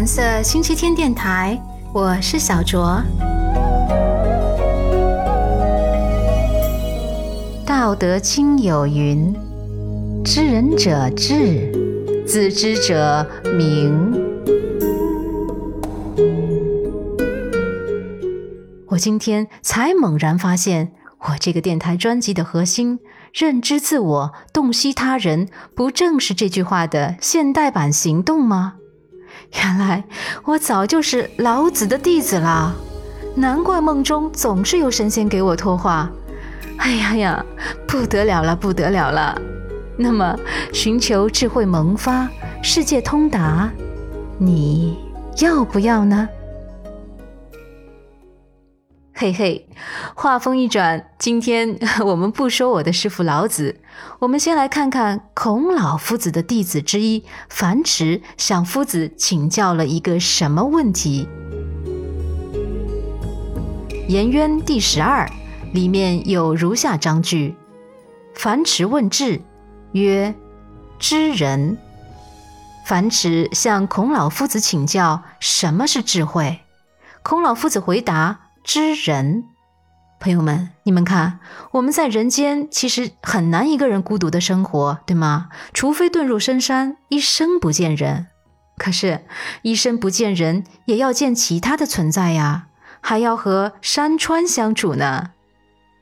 蓝色星期天电台，我是小卓。《道德经》有云：“知人者智，自知者明。”我今天才猛然发现，我这个电台专辑的核心“认知自我，洞悉他人”，不正是这句话的现代版行动吗？原来我早就是老子的弟子啦，难怪梦中总是有神仙给我托话。哎呀呀，不得了了，不得了了！那么，寻求智慧萌发，世界通达，你要不要呢？嘿嘿，话锋一转，今天 我们不说我的师傅老子，我们先来看看孔老夫子的弟子之一樊迟向夫子请教了一个什么问题。颜渊第十二里面有如下章句：樊迟问智，曰：知人。樊迟向孔老夫子请教什么是智慧，孔老夫子回答。知人，朋友们，你们看，我们在人间其实很难一个人孤独的生活，对吗？除非遁入深山，一生不见人。可是，一生不见人，也要见其他的存在呀，还要和山川相处呢。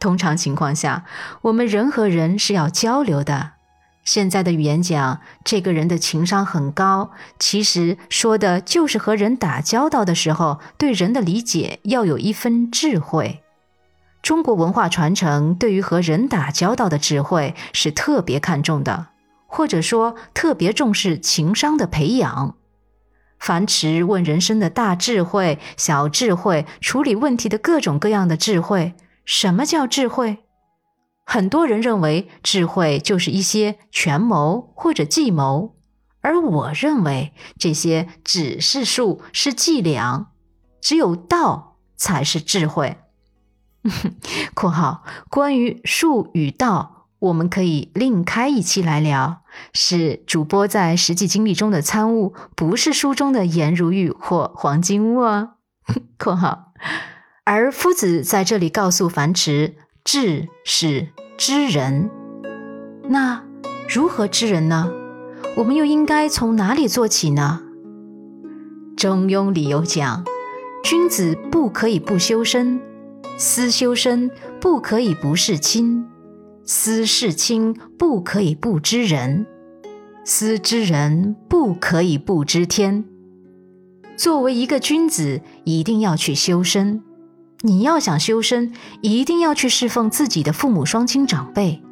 通常情况下，我们人和人是要交流的。现在的语言讲，这个人的情商很高，其实说的就是和人打交道的时候，对人的理解要有一分智慧。中国文化传承对于和人打交道的智慧是特别看重的，或者说特别重视情商的培养。樊迟问人生的大智慧、小智慧，处理问题的各种各样的智慧，什么叫智慧？很多人认为智慧就是一些权谋或者计谋，而我认为这些只是术，是伎俩，只有道才是智慧。（括号关于术与道，我们可以另开一期来聊，是主播在实际经历中的参悟，不是书中的颜如玉或黄金屋哦。）（括号）而夫子在这里告诉樊迟。智是知人，那如何知人呢？我们又应该从哪里做起呢？中庸里有讲：君子不可以不修身，思修身不可以不事亲，思事亲不可以不知人，思知人不可以不知天。作为一个君子，一定要去修身。你要想修身，一定要去侍奉自己的父母双亲长辈。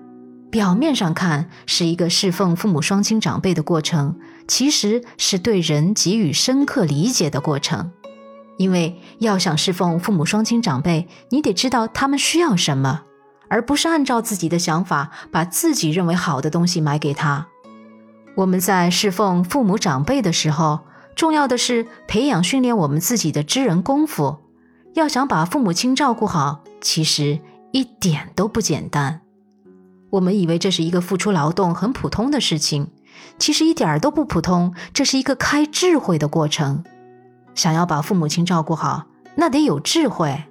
表面上看是一个侍奉父母双亲长辈的过程，其实是对人给予深刻理解的过程。因为要想侍奉父母双亲长辈，你得知道他们需要什么，而不是按照自己的想法把自己认为好的东西买给他。我们在侍奉父母长辈的时候，重要的是培养训练我们自己的知人功夫。要想把父母亲照顾好，其实一点都不简单。我们以为这是一个付出劳动很普通的事情，其实一点儿都不普通。这是一个开智慧的过程。想要把父母亲照顾好，那得有智慧。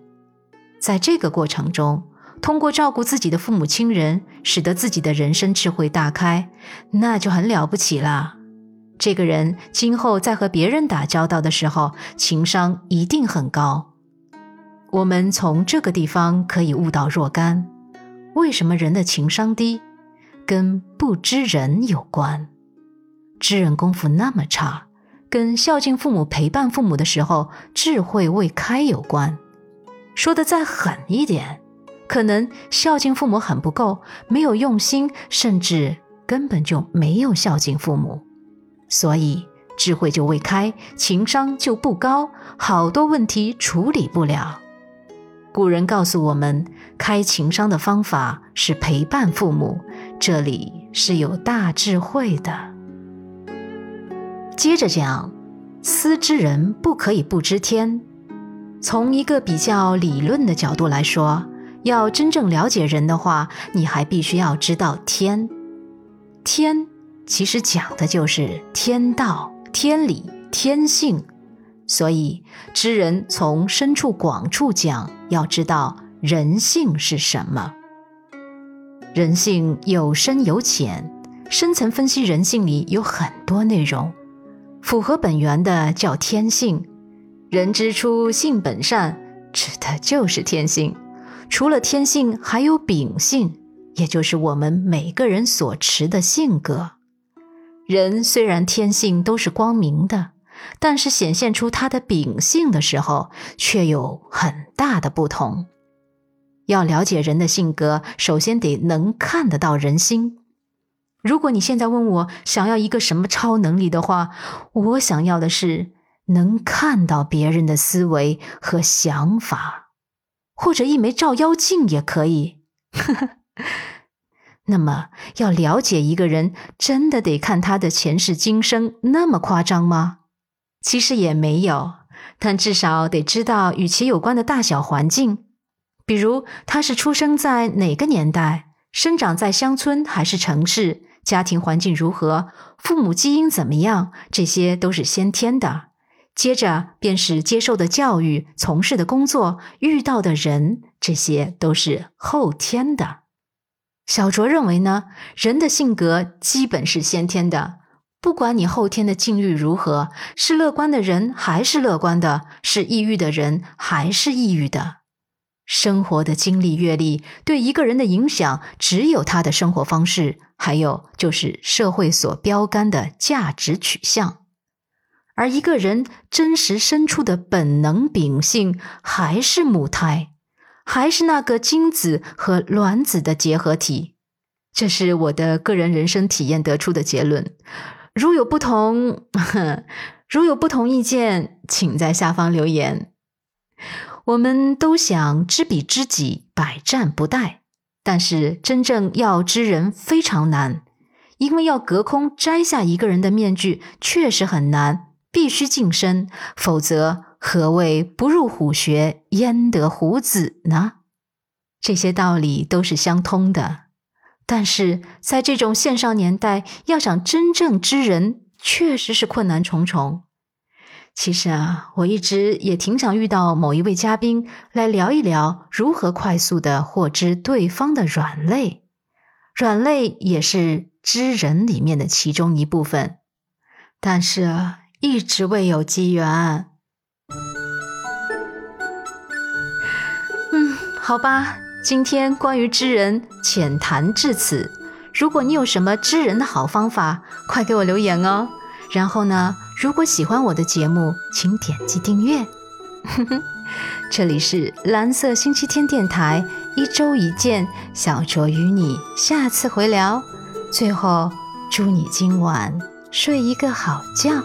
在这个过程中，通过照顾自己的父母亲人，使得自己的人生智慧大开，那就很了不起了。这个人今后在和别人打交道的时候，情商一定很高。我们从这个地方可以悟到若干：为什么人的情商低，跟不知人有关；知人功夫那么差，跟孝敬父母、陪伴父母的时候智慧未开有关。说的再狠一点，可能孝敬父母很不够，没有用心，甚至根本就没有孝敬父母，所以智慧就未开，情商就不高，好多问题处理不了。古人告诉我们，开情商的方法是陪伴父母，这里是有大智慧的。接着讲，思之人不可以不知天。从一个比较理论的角度来说，要真正了解人的话，你还必须要知道天。天其实讲的就是天道、天理、天性，所以知人从深处广处讲，要知道人性是什么。人性有深有浅，深层分析人性里有很多内容。符合本源的叫天性，人之初性本善，指的就是天性。除了天性，还有秉性，也就是我们每个人所持的性格。人虽然天性都是光明的。但是显现出他的秉性的时候，却有很大的不同。要了解人的性格，首先得能看得到人心。如果你现在问我想要一个什么超能力的话，我想要的是能看到别人的思维和想法，或者一枚照妖镜也可以。那么，要了解一个人，真的得看他的前世今生那么夸张吗？其实也没有，但至少得知道与其有关的大小环境，比如他是出生在哪个年代，生长在乡村还是城市，家庭环境如何，父母基因怎么样，这些都是先天的。接着便是接受的教育、从事的工作、遇到的人，这些都是后天的。小卓认为呢，人的性格基本是先天的。不管你后天的境遇如何，是乐观的人还是乐观的，是抑郁的人还是抑郁的，生活的经历阅历对一个人的影响，只有他的生活方式，还有就是社会所标杆的价值取向。而一个人真实深处的本能秉性，还是母胎，还是那个精子和卵子的结合体。这是我的个人人生体验得出的结论。如有不同，如有不同意见，请在下方留言。我们都想知彼知己，百战不殆，但是真正要知人非常难，因为要隔空摘下一个人的面具确实很难，必须近身，否则何谓不入虎穴，焉得虎子呢？这些道理都是相通的。但是在这种线上年代，要想真正知人，确实是困难重重。其实啊，我一直也挺想遇到某一位嘉宾来聊一聊如何快速的获知对方的软肋，软肋也是知人里面的其中一部分。但是一直未有机缘。嗯，好吧。今天关于知人浅谈至此。如果你有什么知人的好方法，快给我留言哦。然后呢，如果喜欢我的节目，请点击订阅。这里是蓝色星期天电台，一周一见，小卓与你下次回聊。最后，祝你今晚睡一个好觉。